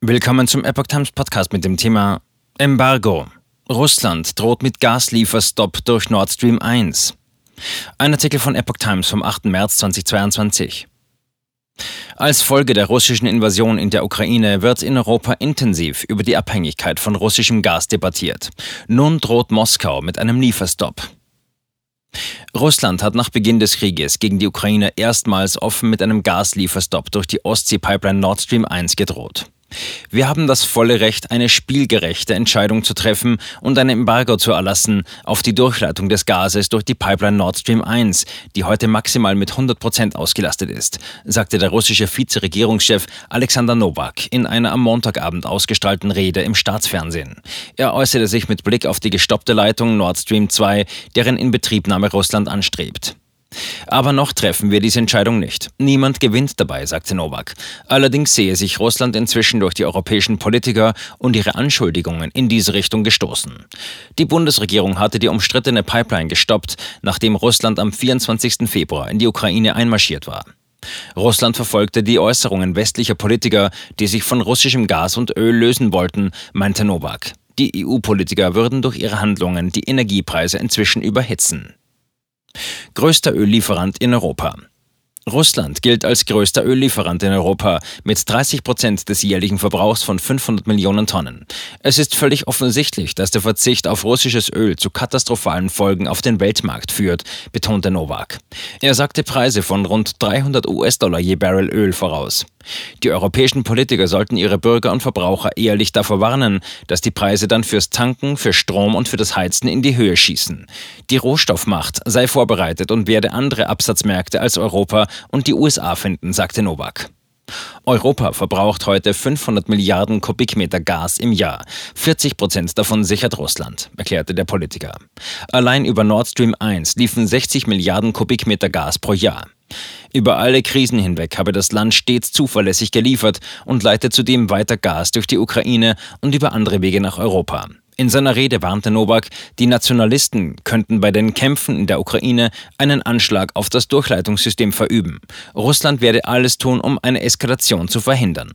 Willkommen zum Epoch Times Podcast mit dem Thema Embargo. Russland droht mit Gaslieferstopp durch Nord Stream 1. Ein Artikel von Epoch Times vom 8. März 2022. Als Folge der russischen Invasion in der Ukraine wird in Europa intensiv über die Abhängigkeit von russischem Gas debattiert. Nun droht Moskau mit einem Lieferstopp. Russland hat nach Beginn des Krieges gegen die Ukraine erstmals offen mit einem Gaslieferstopp durch die Ostsee-Pipeline Nord Stream 1 gedroht. Wir haben das volle Recht, eine spielgerechte Entscheidung zu treffen und ein Embargo zu erlassen auf die Durchleitung des Gases durch die Pipeline Nord Stream 1, die heute maximal mit 100 Prozent ausgelastet ist, sagte der russische Vizeregierungschef Alexander Novak in einer am Montagabend ausgestrahlten Rede im Staatsfernsehen. Er äußerte sich mit Blick auf die gestoppte Leitung Nord Stream 2, deren Inbetriebnahme Russland anstrebt. Aber noch treffen wir diese Entscheidung nicht. Niemand gewinnt dabei, sagte Novak. Allerdings sehe sich Russland inzwischen durch die europäischen Politiker und ihre Anschuldigungen in diese Richtung gestoßen. Die Bundesregierung hatte die umstrittene Pipeline gestoppt, nachdem Russland am 24. Februar in die Ukraine einmarschiert war. Russland verfolgte die Äußerungen westlicher Politiker, die sich von russischem Gas und Öl lösen wollten, meinte Novak. Die EU-Politiker würden durch ihre Handlungen die Energiepreise inzwischen überhitzen größter Öllieferant in Europa. Russland gilt als größter Öllieferant in Europa mit 30 Prozent des jährlichen Verbrauchs von 500 Millionen Tonnen. Es ist völlig offensichtlich, dass der Verzicht auf russisches Öl zu katastrophalen Folgen auf den Weltmarkt führt, betonte Novak. Er sagte Preise von rund 300 US-Dollar je Barrel Öl voraus. Die europäischen Politiker sollten ihre Bürger und Verbraucher ehrlich davor warnen, dass die Preise dann fürs Tanken, für Strom und für das Heizen in die Höhe schießen. Die Rohstoffmacht sei vorbereitet und werde andere Absatzmärkte als Europa und die USA finden, sagte Novak. Europa verbraucht heute 500 Milliarden Kubikmeter Gas im Jahr. 40 Prozent davon sichert Russland, erklärte der Politiker. Allein über Nord Stream 1 liefen 60 Milliarden Kubikmeter Gas pro Jahr. Über alle Krisen hinweg habe das Land stets zuverlässig geliefert und leitet zudem weiter Gas durch die Ukraine und über andere Wege nach Europa. In seiner Rede warnte Novak, die Nationalisten könnten bei den Kämpfen in der Ukraine einen Anschlag auf das Durchleitungssystem verüben. Russland werde alles tun, um eine Eskalation zu verhindern.